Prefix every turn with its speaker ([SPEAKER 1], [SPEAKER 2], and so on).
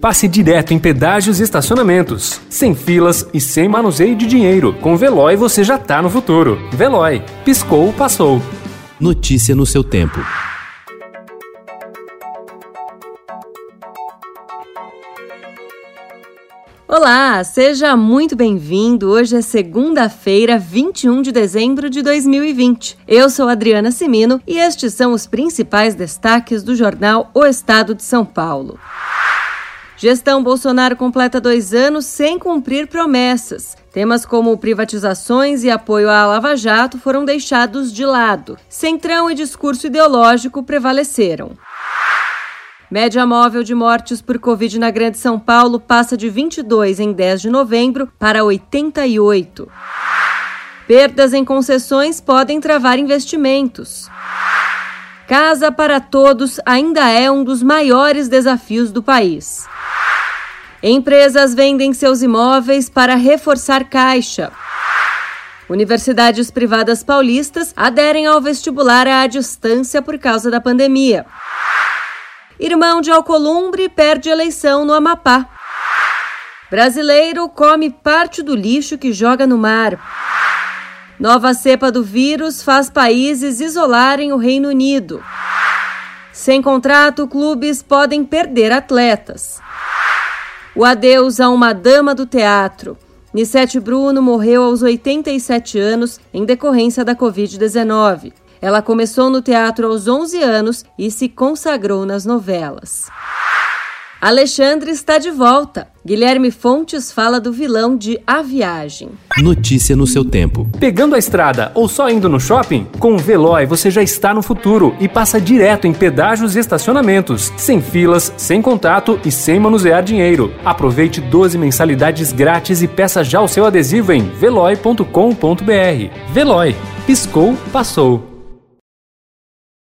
[SPEAKER 1] passe direto em pedágios e estacionamentos, sem filas e sem manuseio de dinheiro. Com Veloy você já tá no futuro. Veloy, piscou, passou.
[SPEAKER 2] Notícia no seu tempo.
[SPEAKER 3] Olá, seja muito bem-vindo. Hoje é segunda-feira, 21 de dezembro de 2020. Eu sou Adriana Simino e estes são os principais destaques do jornal O Estado de São Paulo. Gestão Bolsonaro completa dois anos sem cumprir promessas. Temas como privatizações e apoio à Lava Jato foram deixados de lado. Centrão e discurso ideológico prevaleceram. Média móvel de mortes por Covid na Grande São Paulo passa de 22 em 10 de novembro para 88. Perdas em concessões podem travar investimentos. Casa para Todos ainda é um dos maiores desafios do país. Empresas vendem seus imóveis para reforçar caixa. Universidades privadas paulistas aderem ao vestibular à distância por causa da pandemia. Irmão de Alcolumbre perde eleição no Amapá. Brasileiro come parte do lixo que joga no mar. Nova cepa do vírus faz países isolarem o Reino Unido. Sem contrato, clubes podem perder atletas. O adeus a uma dama do teatro. Nissete Bruno morreu aos 87 anos em decorrência da Covid-19. Ela começou no teatro aos 11 anos e se consagrou nas novelas. Alexandre está de volta. Guilherme Fontes fala do vilão de A Viagem.
[SPEAKER 2] Notícia no seu tempo.
[SPEAKER 1] Pegando a estrada ou só indo no shopping? Com o Veloy você já está no futuro e passa direto em pedágios e estacionamentos, sem filas, sem contato e sem manusear dinheiro. Aproveite 12 mensalidades grátis e peça já o seu adesivo em veloy.com.br. Veloy. Piscou, passou.